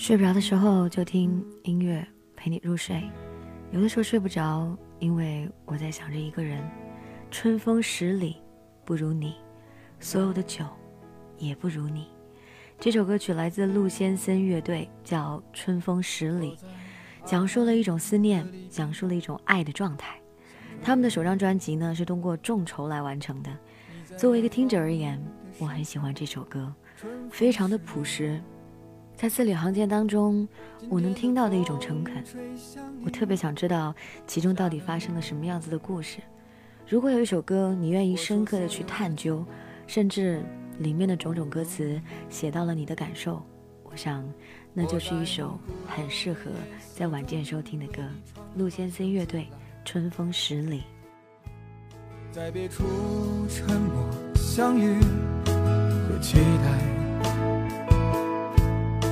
睡不着的时候就听音乐陪你入睡，有的时候睡不着，因为我在想着一个人。春风十里不如你，所有的酒也不如你。这首歌曲来自陆先森乐队，叫《春风十里》，讲述了一种思念，讲述了一种爱的状态。他们的首张专辑呢是通过众筹来完成的。作为一个听者而言，我很喜欢这首歌，非常的朴实，在字里行间当中，我能听到的一种诚恳。我特别想知道其中到底发生了什么样子的故事。如果有一首歌，你愿意深刻的去探究，甚至里面的种种歌词写到了你的感受，我想那就是一首很适合在晚间收听的歌。陆先生乐队《春风十里》。在别处沉默相遇和期待，